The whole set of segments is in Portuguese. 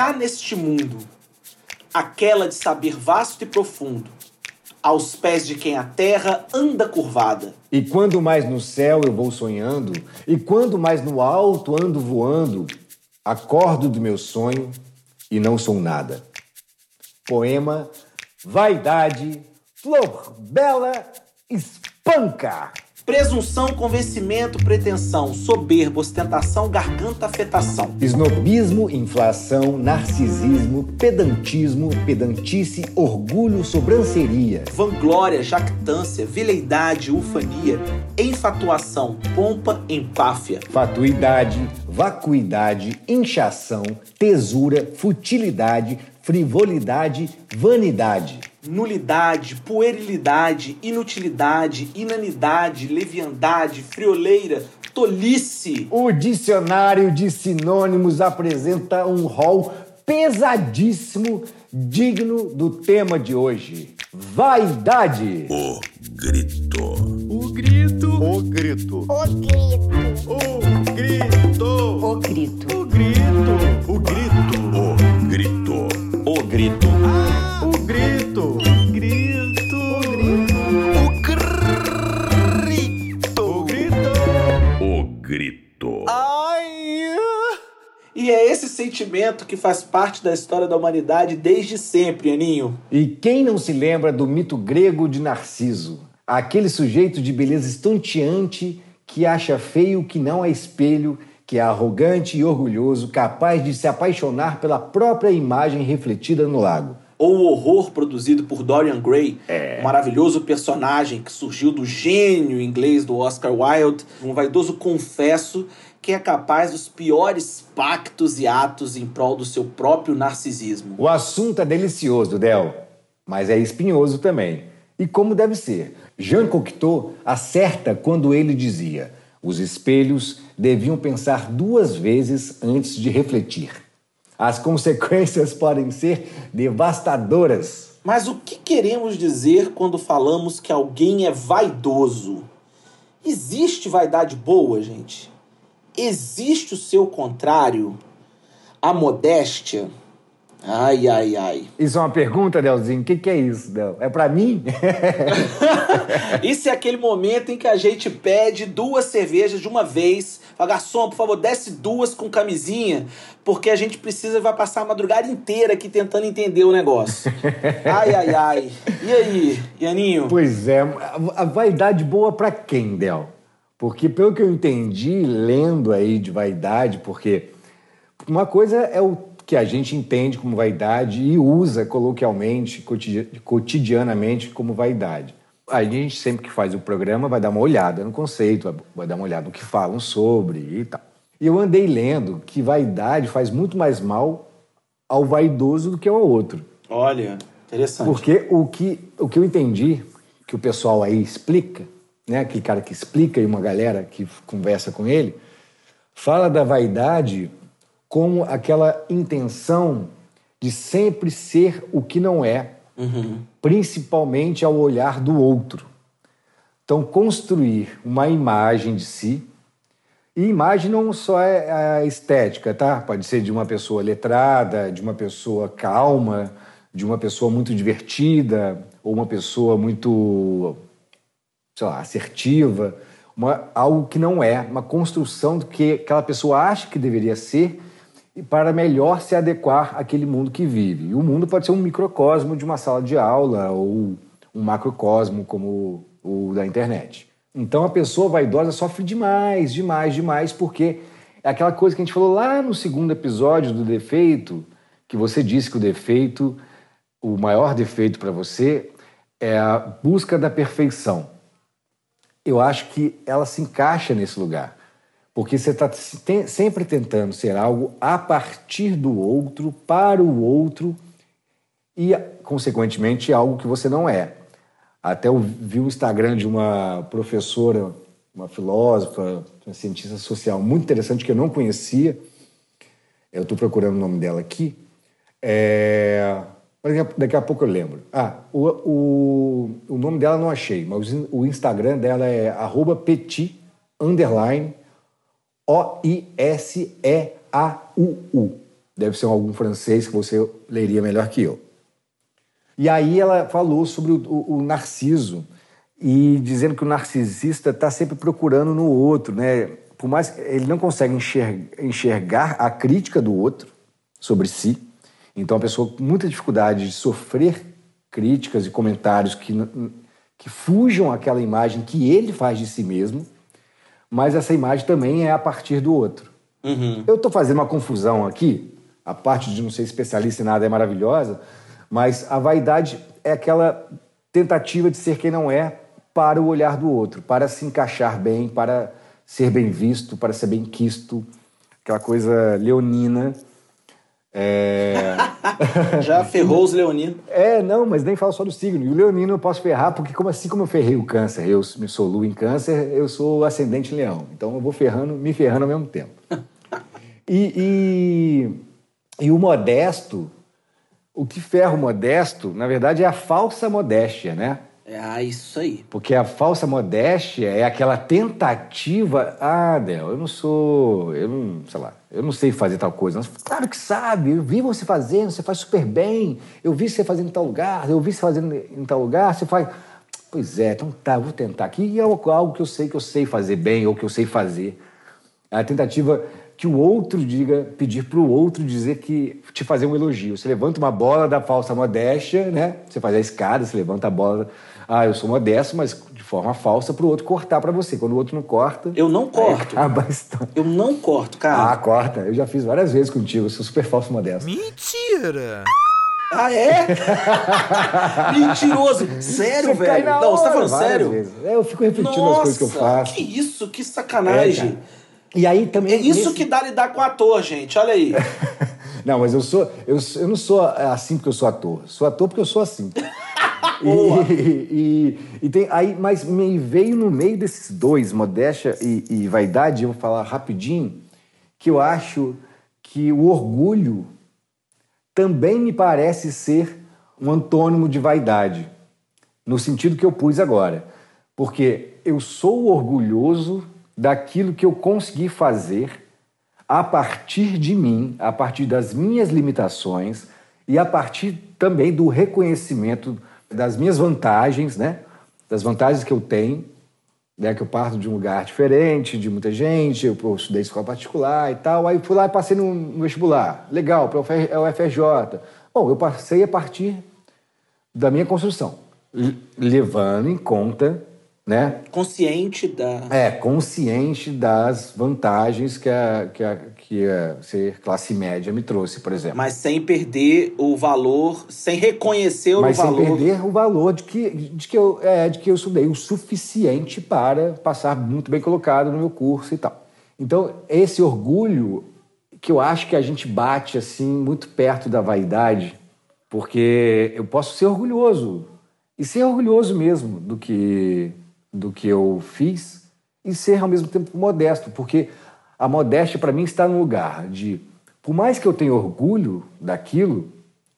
Cá neste mundo, aquela de saber vasto e profundo, aos pés de quem a terra anda curvada. E quando mais no céu eu vou sonhando, e quando mais no alto ando voando, acordo do meu sonho e não sou nada. Poema Vaidade, Flor Bela, Espanca. Presunção, convencimento, pretensão, soberba, ostentação, garganta, afetação. Snobismo, inflação, narcisismo, pedantismo, pedantice, orgulho, sobranceria. Vanglória, jactância, vileidade, ufania, enfatuação, pompa, empáfia. Fatuidade, vacuidade, inchação, tesura, futilidade, frivolidade, vanidade nulidade, puerilidade, inutilidade, inanidade, leviandade, frioleira, tolice. O dicionário de sinônimos apresenta um rol pesadíssimo, digno do tema de hoje: vaidade. O grito. O grito. O grito. O grito. O grito. O grito. O grito. O grito. O grito. O grito. Ah, o grito. Grito. O grito. O grito. O grito. Ai. E é esse sentimento que faz parte da história da humanidade desde sempre, Aninho. E quem não se lembra do mito grego de Narciso? Aquele sujeito de beleza estonteante que acha feio que não é espelho, que é arrogante e orgulhoso, capaz de se apaixonar pela própria imagem refletida no lago. Ou o horror produzido por Dorian Gray, um maravilhoso personagem que surgiu do gênio inglês do Oscar Wilde, um vaidoso confesso que é capaz dos piores pactos e atos em prol do seu próprio narcisismo. O assunto é delicioso, Del, mas é espinhoso também. E como deve ser. Jean Cocteau acerta quando ele dizia: os espelhos deviam pensar duas vezes antes de refletir. As consequências podem ser devastadoras. Mas o que queremos dizer quando falamos que alguém é vaidoso? Existe vaidade boa, gente? Existe o seu contrário? A modéstia? Ai, ai, ai. Isso é uma pergunta, Delzinho? O que, que é isso, Del? É pra mim? Isso é aquele momento em que a gente pede duas cervejas de uma vez. Fala, garçom, por favor, desce duas com camisinha, porque a gente precisa vai passar a madrugada inteira aqui tentando entender o negócio. Ai, ai, ai. E aí, Ianinho? Pois é, a vaidade boa pra quem, Del? Porque pelo que eu entendi, lendo aí de vaidade, porque uma coisa é o que a gente entende como vaidade e usa coloquialmente, cotidi- cotidianamente como vaidade. A gente sempre que faz o programa vai dar uma olhada no conceito, vai- vai dar uma olhada no que falam sobre e tal. E eu andei lendo que vaidade faz muito mais mal ao vaidoso do que ao outro. Olha, interessante. Porque o que, o que eu entendi, que o pessoal aí explica, né, aquele cara que explica e uma galera que conversa com ele, fala da vaidade como aquela intenção de sempre ser o que não é, principalmente ao olhar do outro. Então, construir uma imagem de si, e imagem não só é a estética, tá? Pode ser de uma pessoa letrada, de uma pessoa calma, de uma pessoa muito divertida, ou uma pessoa muito, sei lá, assertiva, uma, algo que não é, uma construção do que aquela pessoa acha que deveria ser e para melhor se adequar àquele mundo que vive. E o mundo pode ser um microcosmo de uma sala de aula ou um macrocosmo como o da internet. Então a pessoa vaidosa sofre demais, demais, demais, porque é aquela coisa que a gente falou lá no segundo episódio do defeito, que você disse que o defeito, o maior defeito para você é a busca da perfeição. Eu acho que ela se encaixa nesse lugar. Porque você está sempre tentando ser algo a partir do outro, para o outro, e, consequentemente, algo que você não é. Até eu vi o Instagram de uma professora, uma filósofa, uma cientista social muito interessante que eu não conhecia. Eu estou procurando o nome dela aqui. É... Daqui a, pouco eu lembro. Ah, o, o, o nome dela não achei, mas o Instagram dela é petit, underline, A-U-U. Deve ser algum francês que você leria melhor que eu. E aí ela falou sobre o, o- o narciso e dizendo que o narcisista está sempre procurando no outro, né? Por mais ele não consegue enxer- enxergar a crítica do outro sobre si, então a pessoa com muita dificuldade de sofrer críticas e comentários que, que fujam aquela imagem que ele faz de si mesmo, mas essa imagem também é a partir do outro. Eu estou fazendo uma confusão aqui, a parte de não ser especialista em nada é maravilhosa, mas a vaidade é aquela tentativa de ser quem não é para o olhar do outro, para se encaixar bem, para ser bem visto, para ser bem quisto, aquela coisa leonina. É... Já ferrou os leoninos. É, não, mas nem falo só do signo. E o leonino eu posso ferrar, porque como assim como eu ferrei o câncer, eu me sou lua em câncer, eu sou ascendente em leão. Então eu vou ferrando, me ferrando ao mesmo tempo. E, e, e o modesto, o que ferra o modesto, na verdade, é a falsa modéstia, né? É, ah, isso aí. Porque a falsa modéstia é aquela tentativa. Ah, Del, eu não sou. Eu não, sei lá, eu não sei fazer tal coisa. Mas, claro que sabe, eu vi você fazendo, você faz super bem. Eu vi você fazendo em tal lugar, eu vi você fazendo em tal lugar, você faz. Pois é, então tá, vou tentar aqui. E é algo que eu sei que eu sei fazer bem ou que eu sei fazer. É a tentativa que o outro diga, pedir para o outro dizer que te fazer um elogio. Você levanta uma bola da falsa modéstia, né? Você faz a escada, você levanta a bola. Ah, eu sou modesto, mas de forma falsa para o outro cortar para você. Quando o outro não corta, Eu não corto. acaba a história. Eu não corto, Ah, cara. corta. Eu já fiz várias vezes contigo. Eu sou super falso modesto. Mentira! Ah, é? Mentiroso. Sério, Você velho? Não, você tá hora falando sério? vezes. É, eu fico repetindo Nossa, as coisas que eu faço. que isso, que É, sacanagem. cara. E aí também. É isso nesse- que dá lidar com ator, gente. Olha aí. Não, mas eu sou. Eu, sou- eu não sou assim porque eu sou ator. Sou ator porque eu sou assim. e, e, e tem aí, mas me veio no meio desses dois, modéstia e, e vaidade, eu vou falar rapidinho, que eu acho que o orgulho também me parece ser um antônimo de vaidade, no sentido que eu pus agora. Porque eu sou orgulhoso daquilo que eu consegui fazer a partir de mim, a partir das minhas limitações e a partir também do reconhecimento das minhas vantagens, né? Das vantagens que eu tenho, né? Que eu parto de um lugar diferente, de muita gente, eu pô, estudei escola particular e tal, aí fui lá e passei no, no vestibular. Legal, para o UFRJ. Bom, eu passei a partir da minha construção, levando em conta, né? Consciente da. É, consciente das vantagens que, a, que, a, que a ser classe média me trouxe, por exemplo. Mas sem perder o valor, sem reconhecer o Mas sem valor. perder o valor de que, de, que eu, é, de que eu estudei o suficiente para passar muito bem colocado no meu curso e tal. Então, esse orgulho que eu acho que a gente bate assim muito perto da vaidade, porque eu posso ser orgulhoso e ser orgulhoso mesmo do que do que eu fiz e ser ao mesmo tempo modesto, porque a modéstia para mim está no lugar de, por mais que eu tenha orgulho daquilo,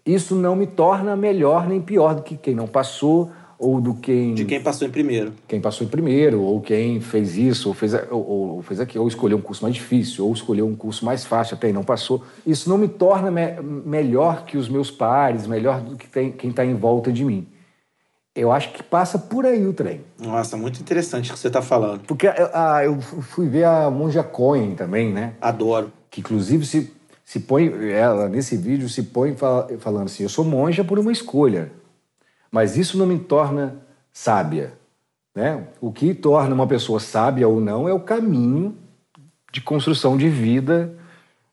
isso não me torna melhor nem pior do que quem não passou ou do quem De quem passou em primeiro. quem passou em primeiro, ou quem fez isso, ou fez, ou, ou fez aquilo, ou escolheu um curso mais difícil, ou escolheu um curso mais fácil até e não passou. Isso não me torna me- melhor que os meus pares, melhor do que tem- quem está em volta de mim. Eu acho que passa por aí o trem. Nossa, muito interessante o que você tá falando. Porque ah, eu fui ver a Monja Cohen também, né? Adoro. que inclusive se, se põe, ela nesse vídeo se põe fala- falando assim, eu sou monja por uma escolha, mas isso não me torna sábia. Né? O que torna uma pessoa sábia ou não é o caminho de construção de vida,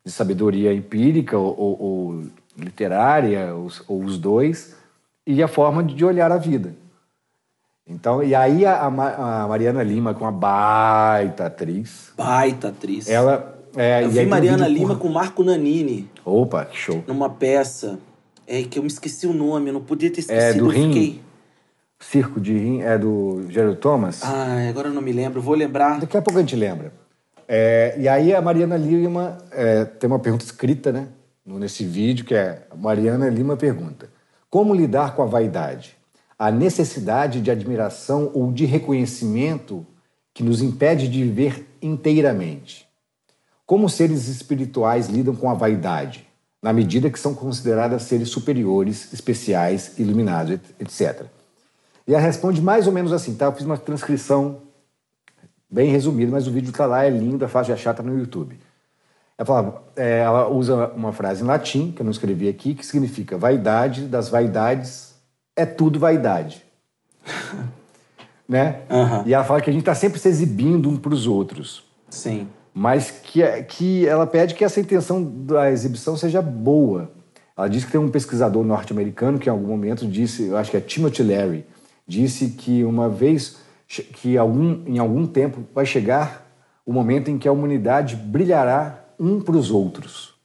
de sabedoria empírica ou, ou- ou literária, os- ou os dois, e a forma de olhar a vida. Então, e aí a, a Ma- a Mariana Lima, com uma baita atriz, Baita atriz. ela... É, Eu vi um Mariana vídeo Lima por- com Marco Nanini Opa, que show. numa peça. É que eu me esqueci o nome, eu não podia ter esquecido. É do Rim? fiquei. Circo de Rim é do Gerald Thomas. Ah, agora eu não me lembro. Vou lembrar. Daqui a pouco a gente lembra. É, e aí a Mariana Lima é, tem uma pergunta escrita né, no- nesse vídeo, que é a Mariana Lima pergunta: Como lidar com a vaidade? A necessidade de admiração ou de reconhecimento que nos impede de viver inteiramente. como seres espirituais lidam com a vaidade, na medida que são consideradas seres superiores, especiais, iluminados, et- etc. E ela responde mais ou menos assim, tá? Eu fiz uma transcrição bem resumida, mas o vídeo tá lá, é lindo, é fácil de achar, tá no YouTube. Ela, falava, é, ela usa uma frase em latim, que eu não escrevi aqui, que significa vaidade das vaidades é tudo vaidade. né? Aham. E ela fala que a gente está sempre se exibindo um para os outros, Sim. mas que, que ela pede que essa intenção da exibição seja boa. Ela diz que tem um pesquisador norte-americano que em algum momento disse, eu acho que é Timothy Leary, disse que uma vez, que algum, em algum tempo vai chegar o momento em que a humanidade brilhará um para os outros,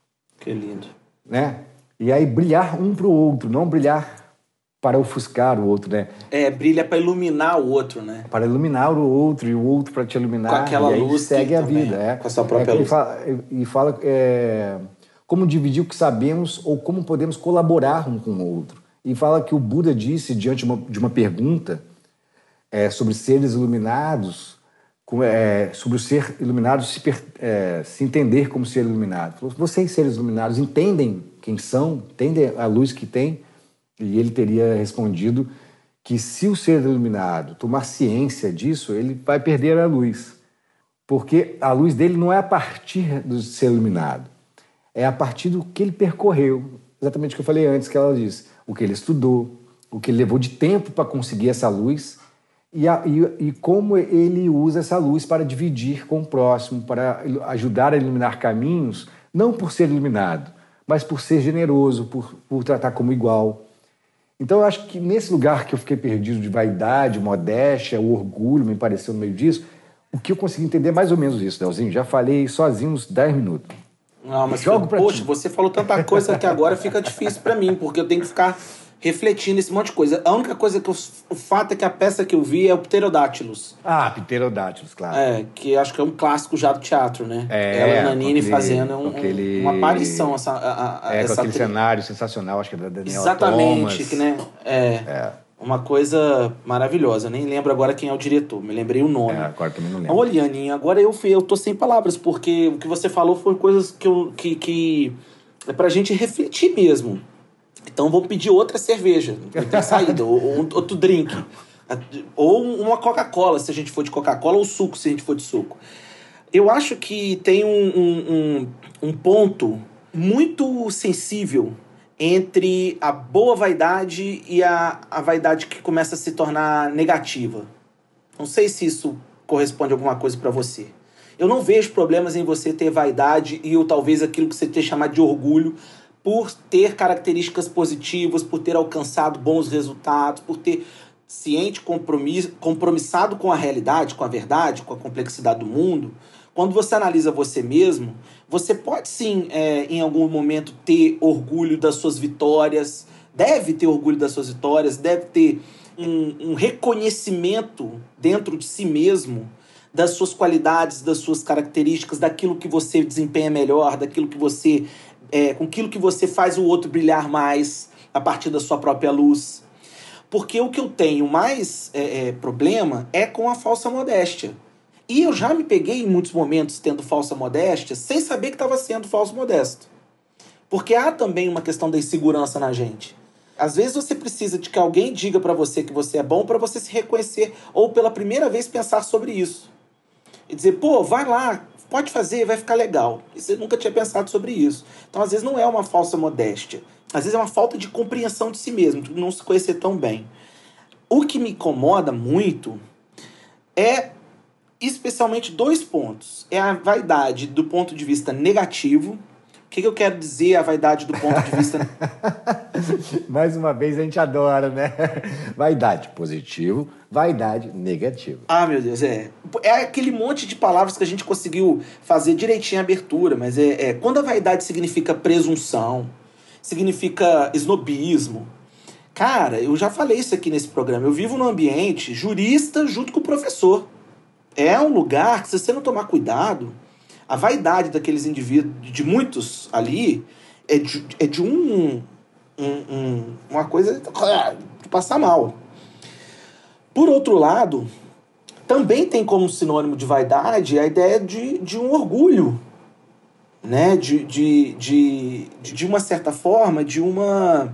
Que lindo. né? E aí brilhar um para o outro, não brilhar para ofuscar o outro, né? É, brilha pra iluminar o outro, né? para iluminar o outro e o outro para te iluminar. Com aquela e aí luz segue a também- vida. É. com a sua própria É luz. fala- E fala é, como dividir o que sabemos ou como podemos colaborar um com o outro. E fala que o Buda disse, diante de uma, de uma pergunta é, sobre seres iluminados, é, sobre o ser iluminado se, é, se entender como ser iluminado. Falou, vocês, seres iluminados, entendem quem são? Entendem a luz que têm? E ele teria respondido que se o ser iluminado tomar ciência disso, ele vai perder a luz. Porque a luz dele não é a partir do ser iluminado, é a partir do que ele percorreu. Exatamente o que eu falei antes, que ela disse. O que ele estudou, o que ele levou de tempo para conseguir essa luz e, a- e- e como ele usa essa luz para dividir com o próximo, para ajudar a iluminar caminhos, não por ser iluminado, mas por ser generoso, por, por tratar como igual. Então eu acho que nesse lugar que eu fiquei perdido de vaidade, modéstia, o orgulho me pareceu no meio disso, o que eu consegui entender é mais ou menos isso, Delzinho. Já falei sozinho uns 10 minutos. Não, mas Jogo pra poxa, ti. você falou tanta coisa que agora fica difícil pra mim, porque eu tenho que ficar refletindo esse monte de coisa. A única coisa que eu, o fato é que a peça que eu vi é o Pterodáctilos. Ah, pterodátilos, claro. É, que acho que é um clássico já do teatro, né? É, Ela e com Nanini aquele- fazendo um- com aquele- uma aparição essa, a, a, É, com essa aquele atriz. cenário sensacional, acho que é da Daniela Exatamente, Thomas. que, né? É, uma coisa maravilhosa. Nem lembro agora quem é o diretor, me lembrei o nome. É, agora também não lembro. Olha, Aninha, agora eu, fui- eu tô sem palavras, porque o que você falou foi coisas que, eu, que, que é pra gente refletir mesmo. Então vamos pedir outra cerveja, não tem saída, ou, ou outro drink. Ou uma Coca-Cola, se a gente for de Coca-Cola, ou suco, se a gente for de suco. Eu acho que tem um, um, um, ponto muito sensível entre a boa vaidade e a, a vaidade que começa a se tornar negativa. Não sei se isso corresponde a alguma coisa pra você. Eu não vejo problemas em você ter vaidade e ou talvez aquilo que você tem chamado de orgulho por ter características positivas, por ter alcançado bons resultados, por ter ciente compromisso, compromissado com a realidade, com a verdade, com a complexidade do mundo. Quando você analisa você mesmo, você pode sim, é, em algum momento, ter orgulho das suas vitórias, deve ter orgulho das suas vitórias, deve ter um, um reconhecimento dentro de si mesmo das suas qualidades, das suas características, daquilo que você desempenha melhor, daquilo que você. É, com aquilo que você faz o outro brilhar mais a partir da sua própria luz. Porque o que eu tenho mais é, é, problema é com a falsa modéstia. E eu já me peguei em muitos momentos tendo falsa modéstia sem saber que estava sendo falso modesto. Porque há também uma questão da insegurança na gente. Às vezes você precisa de que alguém diga para você que você é bom para você se reconhecer ou pela primeira vez pensar sobre isso. E dizer, pô, vai lá, pode fazer, vai ficar legal. E você nunca tinha pensado sobre isso. Então, às vezes, não é uma falsa modéstia. Às vezes é uma falta de compreensão de si mesmo, de não se conhecer tão bem. O que me incomoda muito é especialmente dois pontos. É a vaidade do ponto de vista negativo. O que, que eu quero dizer a vaidade do ponto de vista Mais uma vez a gente adora, né? Vaidade positivo, vaidade negativo. Ah, meu Deus, é. É aquele monte de palavras que a gente conseguiu fazer direitinho a abertura, mas é, é quando a vaidade significa presunção, significa esnobismo. Cara, eu já falei isso aqui nesse programa. Eu vivo num ambiente jurista junto com o professor. É um lugar que, se você não tomar cuidado, a vaidade daqueles indivíduos, de muitos ali, é de, é de um, um, um- uma coisa de passar mal. Por outro lado, também tem como sinônimo de vaidade a ideia de, de um orgulho. né? De, de, de, de uma certa forma, de uma.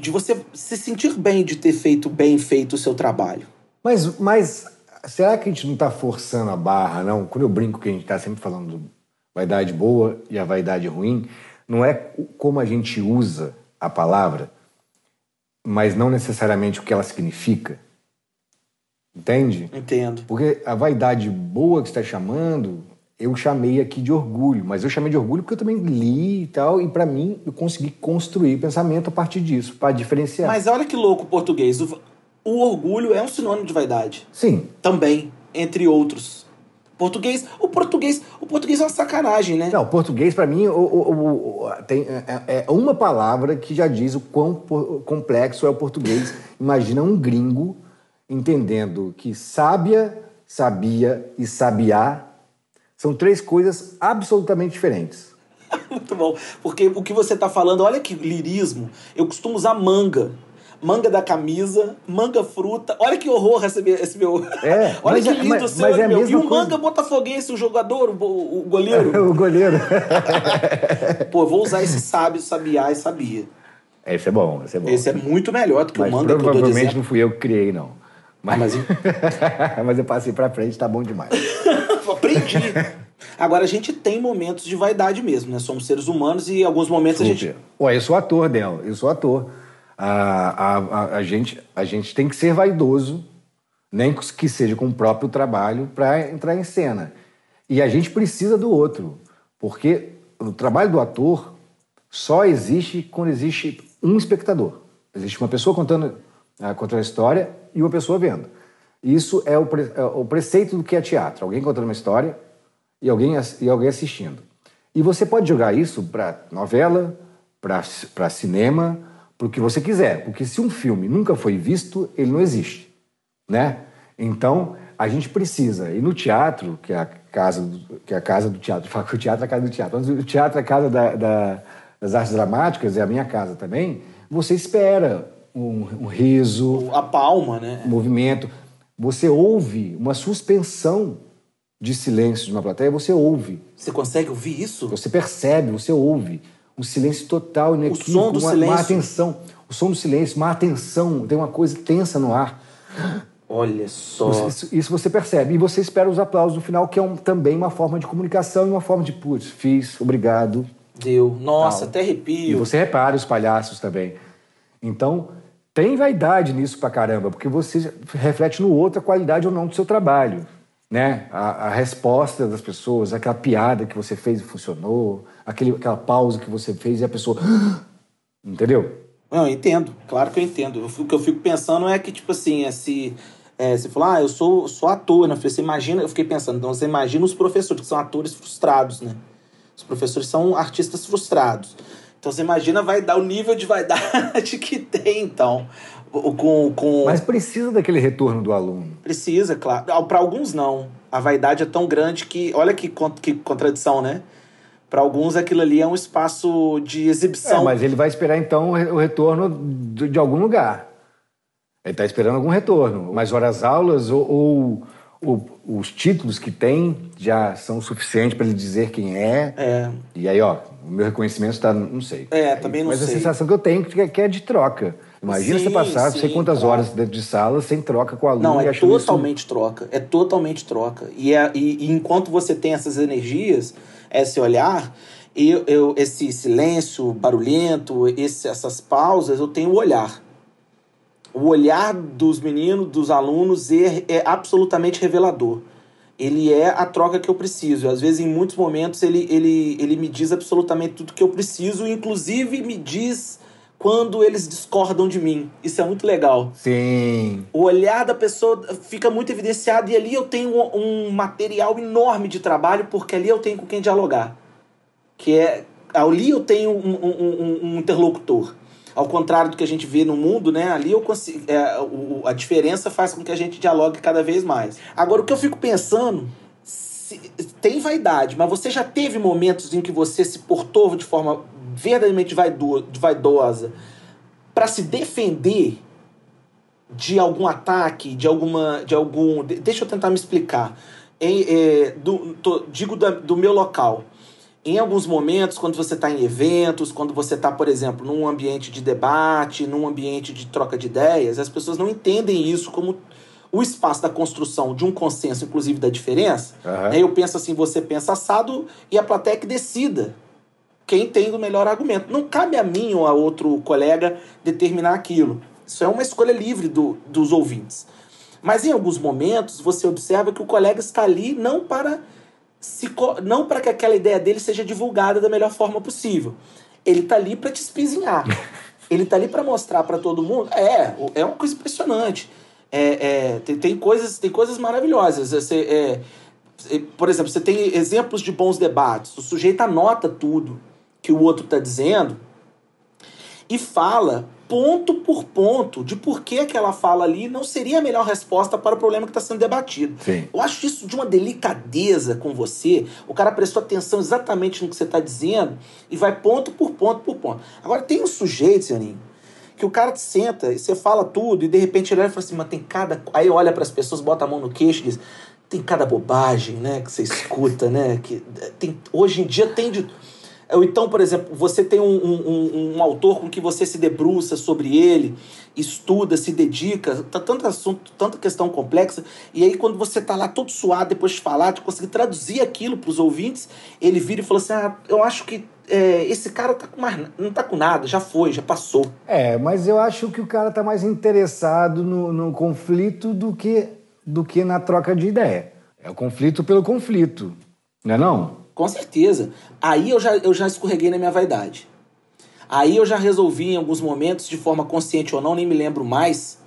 De você se sentir bem de ter feito bem feito o seu trabalho. Mas, mas será que a gente não está forçando a barra, não? Quando eu brinco que a gente está sempre falando do vaidade boa e a vaidade ruim, não é como a gente usa a palavra, mas não necessariamente o que ela significa. Entende? Entendo. Porque a vaidade boa que você está chamando, eu chamei aqui de orgulho, mas eu chamei de orgulho porque eu também li e tal, e para mim eu consegui construir pensamento a partir disso, para diferenciar. Mas olha que louco o português. O, o orgulho é um sinônimo de vaidade. Sim, Também, entre outros. Português, o português, o português é uma sacanagem, né? Não, português, para mim, o- o- o- tem, é, é uma palavra que já diz o quão complexo é o português. Imagina um gringo entendendo que sábia, sabia e sabiá são três coisas absolutamente diferentes. Muito bom. Porque o que você tá falando, olha que lirismo. Eu costumo usar manga. Manga da camisa, manga fruta. Olha que horror esse meu. Esse meu... É, olha que é- lindo mas- o seu. mas é meu. E o coisa. manga botafoguense, o jogador, o, o- goleiro. o goleiro. Pô, vou usar esse sábio, sabiá e sabia. Esse é bom, esse é bom. Esse é muito melhor do que Mas o manga que eu dou de provavelmente não fui eu que criei, não. Mas, Mas- mas eu passei pra frente, tá bom demais. Aprendi. Agora, a gente tem momentos de vaidade mesmo, né? Somos seres humanos e em alguns momentos a gente. Super. Ué, eu sou ator, Del, eu sou ator. A, a, a, gente, a gente tem que ser vaidoso, nem que seja com o próprio trabalho, para entrar em cena. E a gente precisa do outro, porque o trabalho do ator só existe quando existe um espectador. Existe uma pessoa contando, ah, contando a história e uma pessoa vendo. Isso é o, pre- é o preceito do que é teatro. Alguém contando uma história e alguém, e alguém assistindo. E você pode jogar isso para novela, para cinema, para o que você quiser. Porque se um filme nunca foi visto, ele não existe. Né? Então, a gente precisa. E no teatro, que é a casa do, que é a casa do teatro, falo que o teatro é a casa do teatro, mas o teatro é a casa da- da- das artes dramáticas, é a minha casa também, você espera um, um riso, A palma, né? um movimento. Você ouve uma suspensão de silêncio de uma plateia, você ouve. Você consegue ouvir isso? Você percebe, você ouve. Um silêncio total, inequívoco, som do uma, silêncio. uma atenção. O som do silêncio, uma atenção, tem uma coisa tensa no ar. Olha só. Isso, isso você percebe. E você espera os aplausos no final, que é um- também uma forma de comunicação e uma forma de, putz, fiz, obrigado. Deu. Nossa, Tal. até E arrepio. você repara os palhaços também. Então, tem vaidade nisso pra caramba, porque você reflete no outro a qualidade ou não do seu trabalho. Né? A, a resposta das pessoas, aquela piada que você fez e funcionou, aquele, aquela pausa que você fez e a pessoa. Entendeu? Não, eu entendo. Claro que eu entendo. O que eu fico pensando é que, tipo assim, é se. É, você falou, ah, eu sou, sou ator, né? Você imagina, eu fiquei pensando, então você imagina os professores, que são atores frustrados, né? Os professores são artistas frustrados. Então você imagina vai dar o nível de vaidade que tem, então. Com, com... Mas precisa daquele retorno do aluno. Precisa, claro. Para alguns, não. A vaidade é tão grande que. Olha que, que contradição, né? Para alguns, aquilo ali é um espaço de É, exibição. mas ele vai esperar então o re- o retorno de, algum lugar. Ele está esperando algum retorno. Mas horas aulas ou, ou- ou os títulos que tem já são suficientes para ele dizer quem é. É. E aí, ó, o meu reconhecimento está, não sei. É, também não Mas sei. a sensação que eu tenho é que é de troca. Imagina Sim, você passar não sei sim, quantas claro. horas dentro de sala sem troca com o aluno Não, é achando isso- totalmente troca. É totalmente troca. E, é, e, e enquanto você tem essas energias, esse olhar, eu, eu, esse silêncio barulhento, esse, essas pausas, eu tenho o olhar. O olhar dos meninos, dos alunos, é, é absolutamente revelador. Ele é a troca que eu preciso. Às vezes, em muitos momentos, ele, ele, ele me diz absolutamente tudo que eu preciso, inclusive me diz quando eles discordam de mim. Isso é muito legal Sim. o olhar da pessoa fica muito evidenciado e ali eu tenho um, material enorme de trabalho porque ali eu tenho com quem dialogar que é ali eu tenho um, um- um- interlocutor ao contrário do que a gente vê no mundo né ali eu consigo é, o- a diferença faz com que a gente dialogue cada vez mais agora o que eu fico pensando tem vaidade mas você já teve momentos em que você se portou de forma verdadeiramente vaido- vaidosa para se defender de algum ataque, de alguma. de algum. de- Deixa eu tentar me explicar. em, é, do, tô- digo da- do meu local. Em alguns momentos, quando você está em eventos, quando você está, por exemplo, num ambiente de debate, num ambiente de troca de ideias, as pessoas não entendem isso como o espaço da construção de um consenso, inclusive da diferença. Aham. Né? Eu penso assim, você pensa assado e a plateia que decida quem tem o melhor argumento. Não cabe a mim ou a outro colega determinar aquilo. Isso é uma escolha livre do, dos ouvintes. Mas em alguns momentos você observa que o colega está ali não para se não para que aquela ideia dele seja divulgada da melhor forma possível. Ele está ali para te espizinhar. Ele está ali para mostrar para todo mundo. É, é uma coisa impressionante. É, é, tem, tem coisas tem coisas maravilhosas. Você, é, é, por exemplo, você tem exemplos de bons debates. O sujeito anota tudo que o outro está dizendo e fala ponto por ponto de por que aquela fala ali não seria a melhor resposta para o problema que está sendo debatido. Sim. Eu acho isso de uma delicadeza com você. O cara prestou atenção exatamente no que você está dizendo e vai ponto por ponto por ponto. Agora, tem um sujeito, Janinho, que o cara te senta e você fala tudo e de repente ele olha e fala assim, mas tem cada... Aí olha para as pessoas, bota a mão no queixo e diz, tem cada bobagem, né, que você escuta, né, que tem... Hoje em dia tem de... Ou então, por exemplo, você tem um, um, um- autor com que você se debruça sobre ele, estuda, se dedica, tá tanto assunto, tanta questão complexa, e aí quando você tá lá todo suado depois de falar, de conseguir traduzir aquilo para os ouvintes, ele vira e fala assim: ah, eu acho que é, esse cara tá com mais, não tá com nada, já foi, já passou. É, mas eu acho que o cara tá mais interessado no, no conflito do que, do que na troca de ideia. É o conflito pelo conflito, não é não? Com certeza. Aí eu já, eu já escorreguei na minha vaidade. Aí eu já resolvi em alguns momentos, de forma consciente ou não, nem me lembro mais,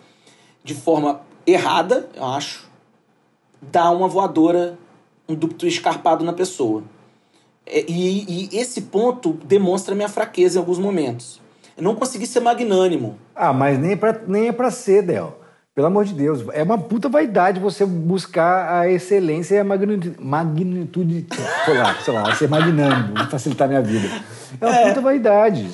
de forma errada, eu acho, dar uma voadora, um duplo escarpado na pessoa. É, E, e esse ponto demonstra minha fraqueza em alguns momentos. Eu não consegui ser magnânimo. Ah, mas nem pra, nem é pra ser, Del. Pelo amor de Deus. É uma puta vaidade você buscar a excelência e a magnitude. magnitude sei lá, sei lá, ser magnânimo, facilitar minha vida. É uma puta vaidade.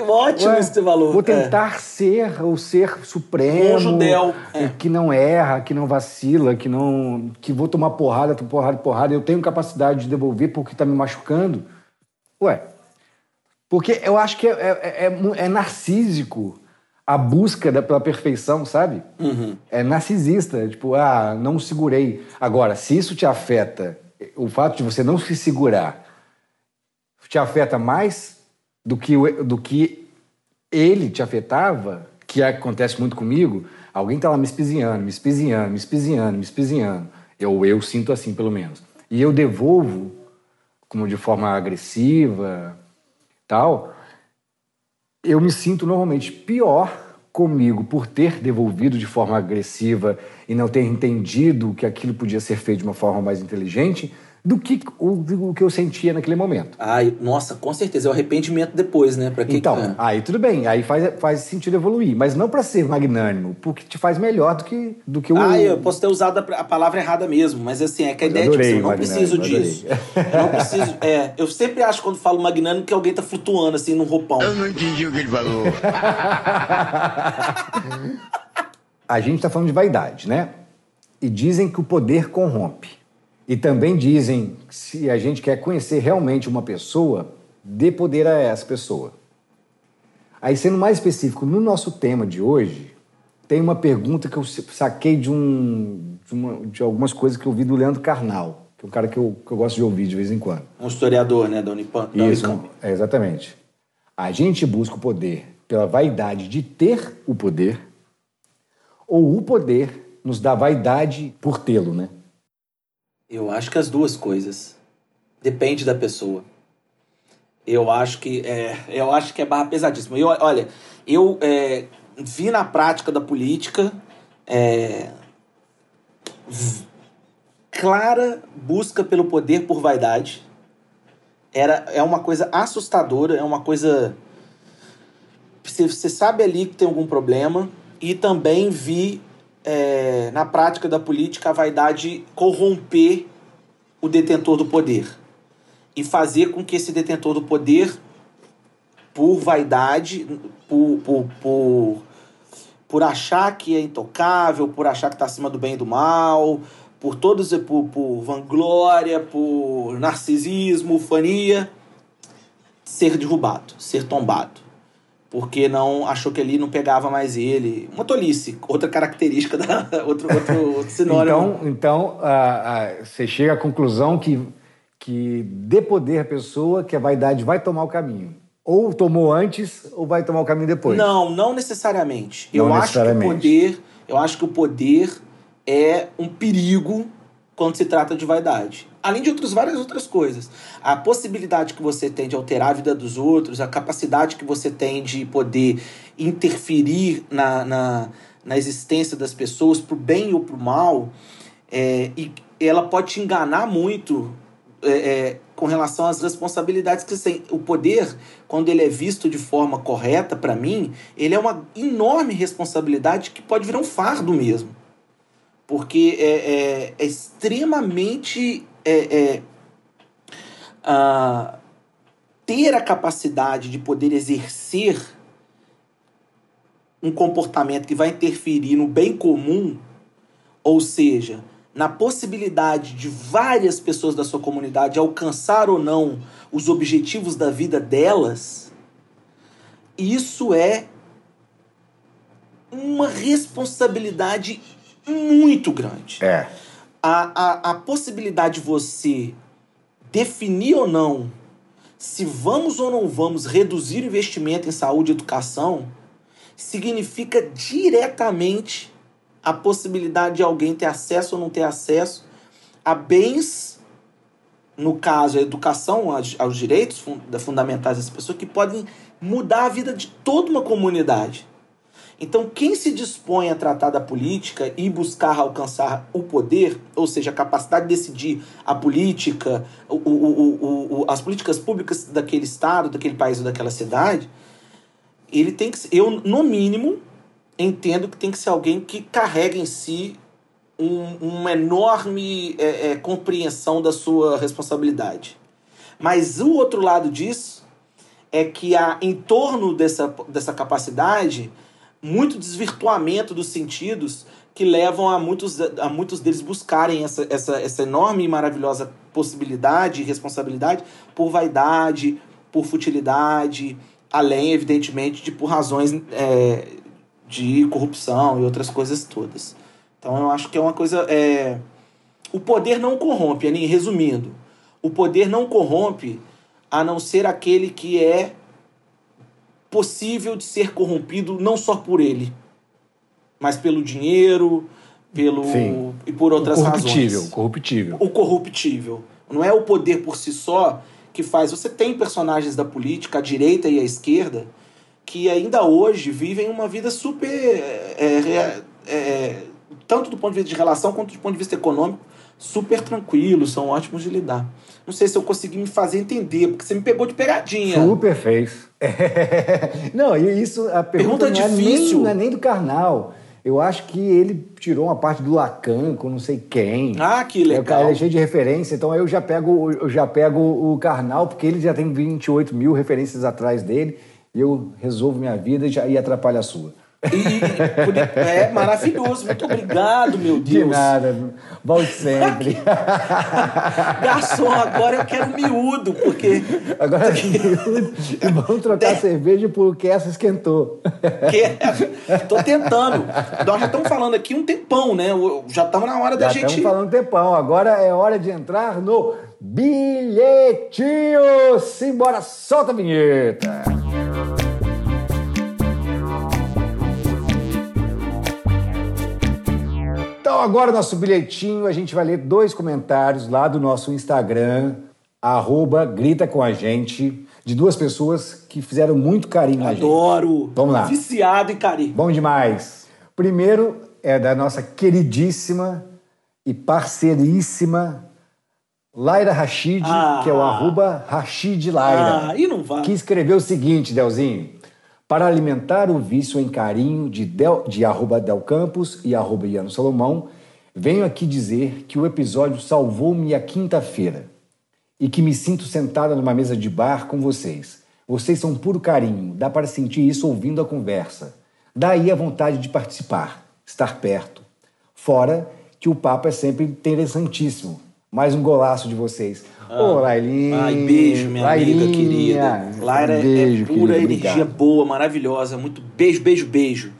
Ótimo Ué, esse valor. Vou É. tentar ser o ser supremo. Um judeu, é. Que não erra, que não vacila, que não. que vou tomar porrada, tô porrada, porrada. Eu tenho capacidade de devolver porque tá me machucando. Ué. Porque eu acho que é, é, é mu- é narcísico a busca da, pela perfeição, sabe? É narcisista. Tipo, ah, não segurei. Agora, se isso te afeta, o fato de você não se segurar te afeta mais do que, do que ele te afetava, que acontece muito comigo, alguém tá lá me espizinhando, me espizinhando, me espizinhando, me espizinhando. Eu, eu sinto assim, pelo menos. E eu devolvo, como de forma agressiva, tal, eu me sinto normalmente pior comigo por ter devolvido de forma agressiva e não ter entendido que aquilo podia ser feito de uma forma mais inteligente do que o, o que eu sentia naquele momento. Ai, nossa, com certeza. É o arrependimento depois, né? Pra que Então, que- aí tudo bem, aí faz, faz sentido evoluir, mas não para ser magnânimo, porque te faz melhor do que, do que o. Ah, eu posso ter usado a, a palavra errada mesmo, mas assim, é que a ideia é tipo adorei assim, eu não preciso adorei. disso. Eu não preciso. É, eu sempre acho quando falo magnânimo que alguém tá flutuando assim num roupão. Eu não entendi o que ele falou. A gente está falando de vaidade, né? E dizem que o poder corrompe. E também dizem que se a gente quer conhecer realmente uma pessoa, dê poder a essa pessoa. Aí, sendo mais específico, no nosso tema de hoje, tem uma pergunta que eu saquei de, um, de, uma- de algumas coisas que eu vi do Leandro Carnal, que é um cara que eu, que eu gosto de ouvir de vez em quando. Um historiador, né, da Unipam. Da Isso, Unicamp. é, exatamente. A gente busca o poder pela vaidade de ter o poder, ou o poder nos dá vaidade por tê-lo, né? Eu acho que as duas coisas. Depende da pessoa. Eu acho que é, eu acho que é barra pesadíssima. Eu, olha, eu é, vi na prática da política é, clara busca pelo poder por vaidade. Era, é uma coisa assustadora, é uma coisa. Você sabe ali que tem algum problema. E também vi é, na prática da política a vaidade corromper o detentor do poder e fazer com que esse detentor do poder, por vaidade, por, por, por, por achar que é intocável, por achar que está acima do bem e do mal, por todos, por, por vanglória, por narcisismo, fania, ser derrubado, ser tombado. Porque não achou que ali não pegava mais ele. Uma tolice, outra característica da outro, outro, outro sinônimo. Então, então ah, ah, você chega à conclusão que, que dê poder à pessoa que a vaidade vai tomar o caminho. Ou tomou antes, ou vai tomar o caminho depois. Não, não necessariamente. Não eu necessariamente. acho que o poder, eu acho que o poder é um perigo quando se trata de vaidade. Além de outras várias outras coisas. A possibilidade que você tem de alterar a vida dos outros, a capacidade que você tem de poder interferir na, na, na existência das pessoas, pro bem ou pro mal, é, e ela pode te enganar muito é, é, com relação às responsabilidades que você tem. O poder, quando ele é visto de forma correta, para mim, ele é uma enorme responsabilidade que pode virar um fardo mesmo. Porque é, é, é extremamente. é, ah, ter a capacidade de poder exercer um comportamento que vai interferir no bem comum, ou seja, na possibilidade de várias pessoas da sua comunidade alcançar ou não os objetivos da vida delas, isso é uma responsabilidade muito grande. É. A, a, a possibilidade de você definir ou não se vamos ou não vamos reduzir o investimento em saúde e educação significa diretamente a possibilidade de alguém ter acesso ou não ter acesso a bens, no caso, a educação, aos direitos fun- fundamentais das pessoas, que podem mudar a vida de toda uma comunidade. Então, quem se dispõe a tratar da política e buscar alcançar o poder, ou seja, a capacidade de decidir a política, o, o, o, as políticas públicas daquele estado, daquele país ou daquela cidade, ele tem que eu, no mínimo, entendo que tem que ser alguém que carrega em si um- uma enorme é, é, compreensão da sua responsabilidade. Mas o outro lado disso é que há em torno dessa, dessa capacidade muito desvirtuamento dos sentidos que levam a muitos, a muitos deles buscarem essa, essa, essa enorme e maravilhosa possibilidade e responsabilidade por vaidade, por futilidade, além, evidentemente, de por razões é, de corrupção e outras coisas todas. Então eu acho que é uma coisa. É... O poder não corrompe, Aninha, resumindo. O poder não corrompe a não ser aquele que é possível de ser corrompido não só por ele, mas pelo dinheiro, pelo Sim. e por outras corruptível, razões. corruptível. O corruptível. Não é o poder por si só que faz. Você tem personagens da política, a direita e a esquerda, que ainda hoje vivem uma vida super. é, é, é, tanto do ponto de vista de relação quanto do ponto de vista econômico, super tranquilos, são ótimos de lidar. Não sei se eu consegui me fazer entender, porque você me pegou de pegadinha. Super fez. Não, e isso, a pergunta, Pergunta não, É nem, difícil. não é nem do carnal. Eu acho que ele tirou uma parte do Lacan com não sei quem. Ah, que É, o legal. cara é cheio de referência, então eu já pego, eu já pego o Karnal, porque ele já tem 28 mil referências atrás dele, e eu resolvo minha vida e, já, e atrapalho a sua. E- é maravilhoso. Muito obrigado, meu De Deus. nada, volte sempre. Garçom, agora eu quero miúdo, porque Agora e vamos trocar cerveja porque essa esquentou. quero. Tô tentando. Nós já estamos falando aqui um tempão, né? Já estamos na hora da Já gente. estamos falando tempão. Agora é hora de entrar no bilhetinho. Simbora, solta a vinheta. Então agora nosso bilhetinho, a gente vai ler dois comentários lá do nosso Instagram, arroba grita com a gente, de duas pessoas que fizeram muito carinho na gente. Adoro. Vamos lá. Viciado em carinho. Bom demais. Primeiro é da nossa queridíssima e parceiríssima Laira Rashid, Ah. que é o arroba Rashid Laira, Ah, e não vai. que escreveu o seguinte, Delzinho. Para alimentar o vício em carinho de, Del, de arroba Del Campos e arroba Iano Salomão, venho aqui dizer que o episódio salvou-me a quinta-feira e que me sinto sentada numa mesa de bar com vocês. Vocês são puro carinho, dá para sentir isso ouvindo a conversa. Daí a vontade de participar, estar perto. Fora que o papo é sempre interessantíssimo. Mais um golaço de vocês. Ô, Lailinha. Ah. Ai, beijo, minha amiga Lailinha. querida. Laira é- Beijo, é pura querido, energia obrigado. boa, maravilhosa. Muito beijo, beijo, beijo.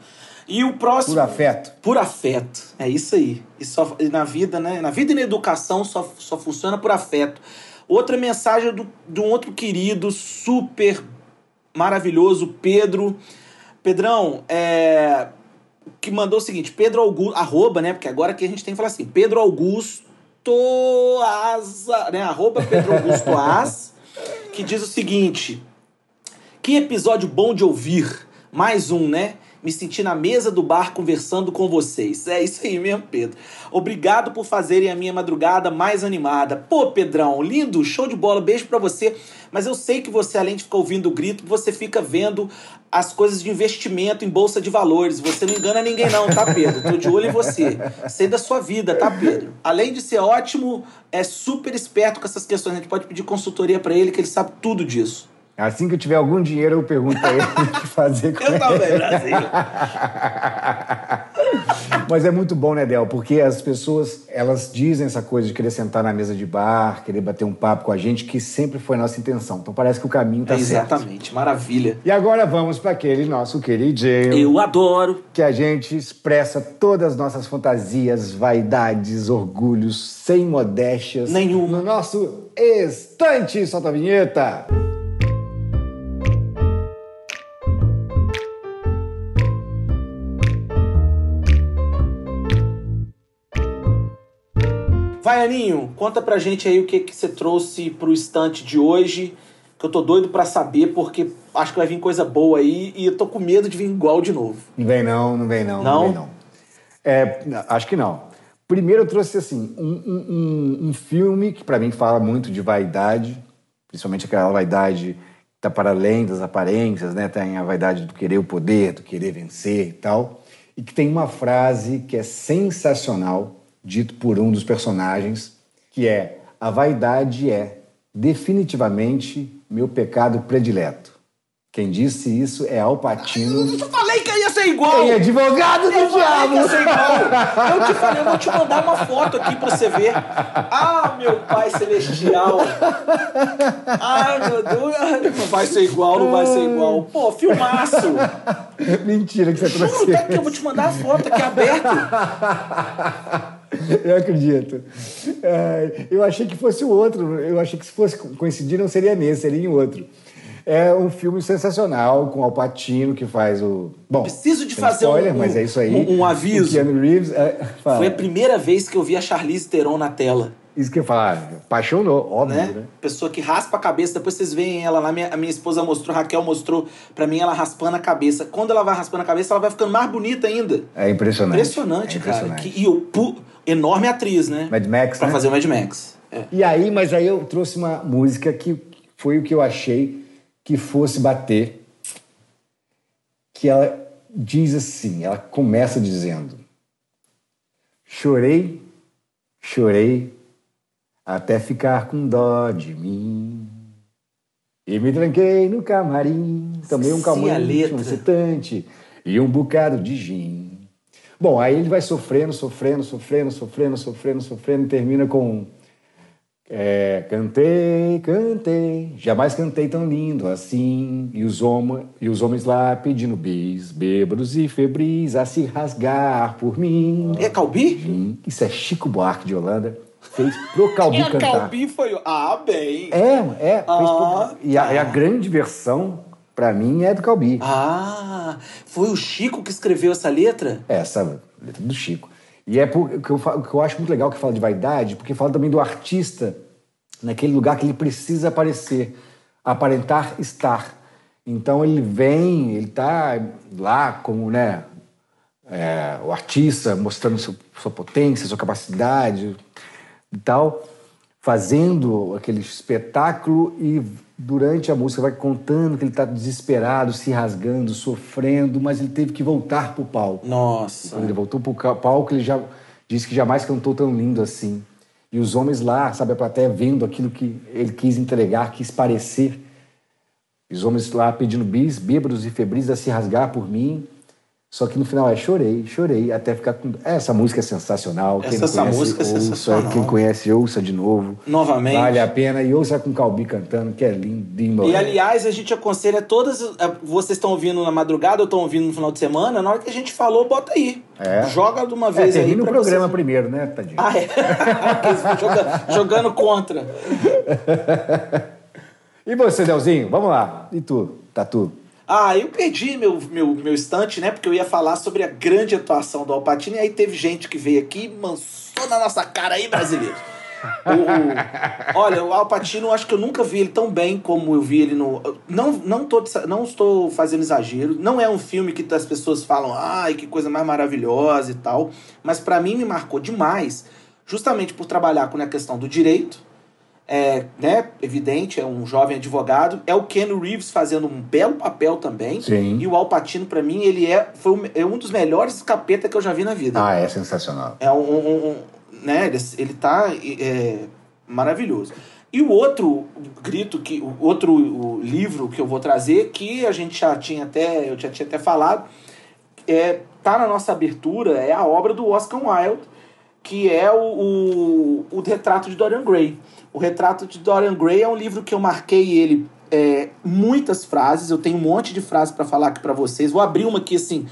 E o próximo. Por afeto. Por afeto. É isso aí. E só, e na vida, né? Na vida e na educação só, só funciona por afeto. Outra mensagem do, de um outro querido, super maravilhoso, Pedro. Pedrão, é, que mandou o seguinte, Pedro Augusto, arroba, né? Porque agora que a gente tem que falar assim, Pedro Augusto Asa, né? Arroba Pedro Augusto As, que diz o seguinte, que episódio bom de ouvir. Mais um, né? Me senti na mesa do bar conversando com vocês. É isso aí mesmo, Pedro. Obrigado por fazerem a minha madrugada mais animada. Pô, Pedrão, lindo, show de bola, beijo pra você. Mas eu sei que você, além de ficar ouvindo o grito, você fica vendo as coisas de investimento em bolsa de valores. Você não engana ninguém, não, tá, Pedro? Tô de olho em você. Sei da sua vida, tá, Pedro? Além de ser ótimo, é super esperto com essas questões. A gente pode pedir consultoria pra ele, que ele sabe tudo disso. Assim que eu tiver algum dinheiro, eu pergunto a ele o que fazer com Eu ele. também, Brasil. Mas é muito bom, né, Del? Porque as pessoas, elas dizem essa coisa de querer sentar na mesa de bar, querer bater um papo com a gente, que sempre foi nossa intenção. Então parece que o caminho tá certo. Exatamente, maravilha. E agora vamos para aquele nosso queridinho, Eu adoro. que a gente expressa todas as nossas fantasias, vaidades, orgulhos, sem modéstias. Nenhuma. No nosso estante. Solta a vinheta. Vai, Aninho, conta pra gente aí o que, que você trouxe pro estante de hoje, que eu tô doido pra saber, porque acho que vai vir coisa boa aí e eu tô com medo de vir igual de novo. Não vem não, não vem não. Não? vem não. É, acho que não. Primeiro eu trouxe assim, um, um- um- um filme que para mim fala muito de vaidade, principalmente aquela vaidade que tá para além das aparências, né? Tem a vaidade do querer o poder, do querer vencer e tal. E que tem uma frase que é sensacional, dito por um dos personagens, que é: a vaidade é definitivamente meu pecado predileto. Quem disse isso é Al Pacino. Eu falei que ia ser igual! Em advogado do Eu que diabo! ia ser igual! Eu te falei, eu vou te mandar uma foto aqui pra você ver. Ah, meu pai celestial! Ai, meu Deus! Não vai ser igual, não vai ser igual. Pô, filmaço! Mentira que você Juro trouxe. até que eu vou te mandar a foto aqui aberto. Eu acredito. É, eu achei que fosse o outro. Eu achei que se fosse coincidir, não seria nesse, seria em outro. É um filme sensacional com Al Pacino que faz o. Bom, Preciso de fazer spoiler, um- mas é isso aí. um- um aviso. O Keanu Reeves. é. Foi a primeira vez que eu vi a Charlize Theron na tela. Isso que eu falar, apaixonou, óbvio, Né? né? Pessoa que raspa a cabeça, depois vocês veem ela lá, minha, a minha esposa mostrou, Raquel mostrou pra mim ela raspando a cabeça. Quando ela vai raspando a cabeça, ela vai ficando mais bonita ainda. É impressionante. Impressionante, É cara. impressionante. Que, e o pu- enorme atriz, né? Mad Max, Pra né? fazer o Mad Max. É. E aí, mas aí eu trouxe uma música que foi o que eu achei que fosse bater. Que ela diz assim, ela começa dizendo: Chorei, chorei, até ficar com dó de mim. E me tranquei no camarim, tomei um calmante, um excitante e um bocado de gin. Bom, aí ele vai sofrendo, sofrendo, sofrendo, sofrendo, sofrendo, sofrendo, e termina com. é, cantei, cantei, jamais cantei tão lindo assim. E os, homo, e os homens lá pedindo bis, bêbados e febris a se rasgar por mim. É Calbi? Isso é Chico Buarque de Holanda, fez pro Calbi É, cantar. Calbi foi. Ah, bem. É, é. Fez Ah, pro... e, a, e a grande versão, pra mim, é do Calbi. Ah, foi o Chico que escreveu essa letra? Essa letra do Chico. E é por, que, eu, que eu acho muito legal que fala de vaidade, porque fala também do artista naquele lugar que ele precisa aparecer, aparentar estar. Então ele vem, ele tá lá como, né, é, o artista mostrando seu- sua potência, sua capacidade e tal, fazendo aquele espetáculo e durante a música vai contando que ele está desesperado, se rasgando, sofrendo, mas ele teve que voltar para o palco. Nossa. Quando ele voltou para o palco, ele já disse que jamais cantou tão lindo assim. E os homens lá, sabe, a plateia vendo aquilo que ele quis entregar, quis parecer. Os homens lá pedindo bis, bêbados e febris a se rasgar por mim. Só que no final é chorei, chorei, até ficar com. Essa música é sensacional. Quem não Essa- essa conhece, música é ouça. sensacional. Quem conhece, ouça de novo. Novamente. Vale a pena. E ouça com o Calbi cantando, que é lindo. E aliás, a gente aconselha todas. Vocês estão ouvindo na madrugada ou estão ouvindo no final de semana? Na hora que a gente falou, bota aí. É. Joga de uma é, vez aí. termina o pra programa vocês- primeiro, né, Tadinho? Ah, é. Aqueles joga- jogando contra. E você, Delzinho? Vamos lá. E tu, Tatu? Ah, eu perdi meu, meu, meu estante, né? Porque eu ia falar sobre a grande atuação do Alpatino. E aí teve gente que veio aqui e mansou na nossa cara aí, brasileiro. O- o- olha, o Alpatino, acho que eu nunca vi ele tão bem como eu vi ele no. Não, não, tô, não estou fazendo exagero. Não é um filme que as pessoas falam, ai, que coisa mais maravilhosa e tal. Mas pra mim me marcou demais, justamente por trabalhar com a questão do direito é, né, evidente, é um jovem advogado. É o Ken Reeves fazendo um belo papel também. Sim. E o Al Pacino, pra mim, ele é, foi um, é um dos melhores capeta que eu já vi na vida. Ah, é sensacional. É um, um- um- né, ele, ele tá é, maravilhoso. E o outro grito, que, o outro o livro que eu vou trazer, que a gente já tinha até, eu já tinha até falado, é, tá na nossa abertura, é a obra do Oscar Wilde, que é o, o, o Retrato de Dorian Gray. O Retrato de Dorian Gray é um livro que eu marquei ele é, muitas frases, eu tenho um monte de frases para falar aqui para vocês. Vou abrir uma aqui assim.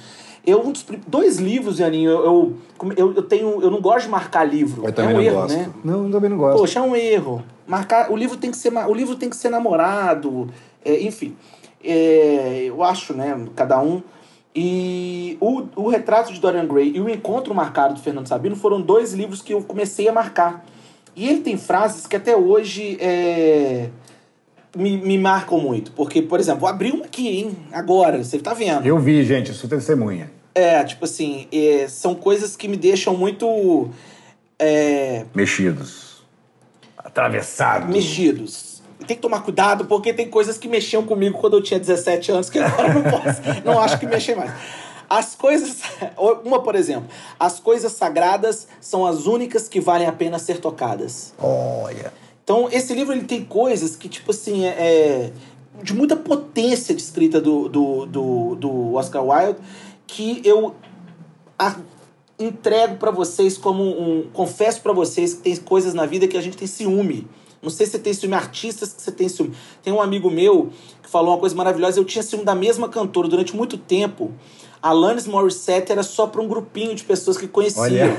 Eu, um dos, dois livros, Janinho, eu, eu, eu, tenho. Eu não gosto de marcar livro. Eu também é um não erro, gosto. né? Não, eu também não gosto. Poxa, é um erro. Marcar, o livro tem que ser, o livro tem que ser namorado, é, enfim. É, eu acho, né? Cada um. E o, o Retrato de Dorian Gray e o Encontro Marcado do Fernando Sabino foram dois livros que eu comecei a marcar. E ele tem frases que até hoje é, me, me marcam muito. Porque, por exemplo, vou abrir uma aqui, hein? Agora, você tá vendo. Eu vi, gente, sou testemunha. É, tipo assim, é, são coisas que me deixam muito. é, Mexidos. Atravessados. mexidos. Tem que tomar cuidado, porque tem coisas que mexiam comigo quando eu tinha 17 anos, que agora eu não posso. não acho que mexem mais. As coisas. Uma, por exemplo. As coisas sagradas são as únicas que valem a pena ser tocadas. Olha. Então, esse livro ele tem coisas que, tipo assim, é, é de muita potência de escrita do, do, do, do Oscar Wilde, que eu a- entrego pra vocês como um. Confesso pra vocês que tem coisas na vida que a gente tem ciúme. Não sei se você tem ciúme, artistas que você tem ciúme. Tem um amigo meu que falou uma coisa maravilhosa. Eu tinha ciúme da mesma cantora durante muito tempo. Alanis Morissette era só pra um grupinho de pessoas que conheciam. Olha.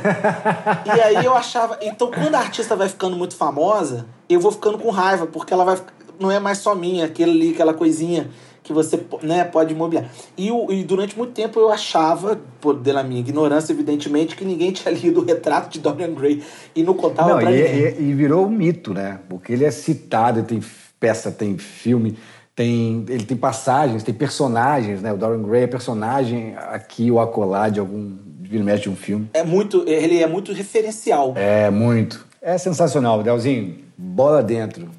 E aí eu achava. Então, quando a artista vai ficando muito famosa, eu vou ficando com raiva, porque ela vai. Não é mais só minha, aquele ali, aquela coisinha que você né, pode imobiliar. E, o- e durante muito tempo eu achava, por pela minha ignorância, evidentemente, que ninguém tinha lido o retrato de Dorian Gray e não contava Não, pra e, ninguém. e- e virou um mito, né? Porque ele é citado, tem peça, tem filme, tem, ele tem passagens, tem personagens, né? O Dorian Gray é personagem aqui ou acolá de algum vira de um filme. É muito, ele é muito referencial. É, muito. É sensacional, Delzinho. Bola dentro.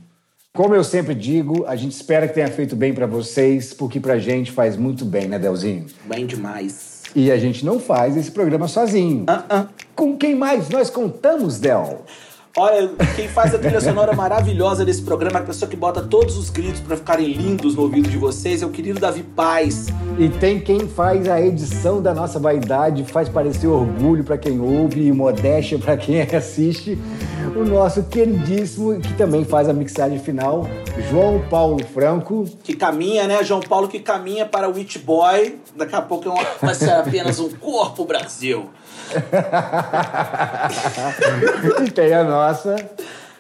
Como eu sempre digo, a gente espera que tenha feito bem pra vocês, porque pra gente faz muito bem, né, Delzinho? Bem demais. E a gente não faz esse programa sozinho. Ah, ah. Com quem mais nós contamos, Del? Olha, quem faz a trilha sonora maravilhosa desse programa, a pessoa que bota todos os gritos pra ficarem lindos no ouvido de vocês, é o querido Davi Paz. E tem quem faz a edição da nossa vaidade, faz parecer orgulho pra quem ouve e modéstia pra quem assiste, o nosso queridíssimo, que também faz a mixagem final, João Paulo Franco. que caminha, né? João Paulo que caminha para o Witch Boy. Daqui a pouco é vai ser apenas um corpo Brasil. E tem a nossa.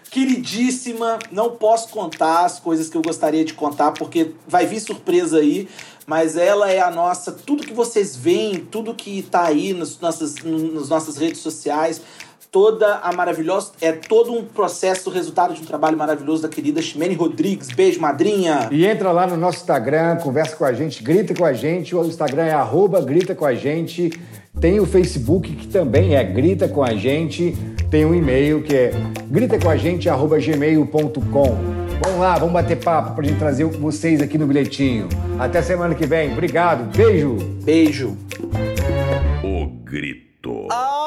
Queridíssima, não posso contar as coisas que eu gostaria de contar, porque vai vir surpresa aí. Mas ela é a nossa. Tudo que vocês veem, tudo que tá aí nas nossas, nas nossas redes sociais, toda a maravilhosa. É todo um processo, resultado de um trabalho maravilhoso da querida Ximene Rodrigues. Beijo, madrinha. E entra lá no nosso Instagram, conversa com a gente, grita com a gente. O Instagram é arroba grita com a gente. Tem o Facebook, que também é Grita com a gente. Tem um e-mail que é gritacoagente.gmail.com. Vamos lá, vamos bater papo pra gente trazer vocês aqui no bilhetinho. Até semana que vem. Obrigado, beijo! Beijo. O grito. Ah!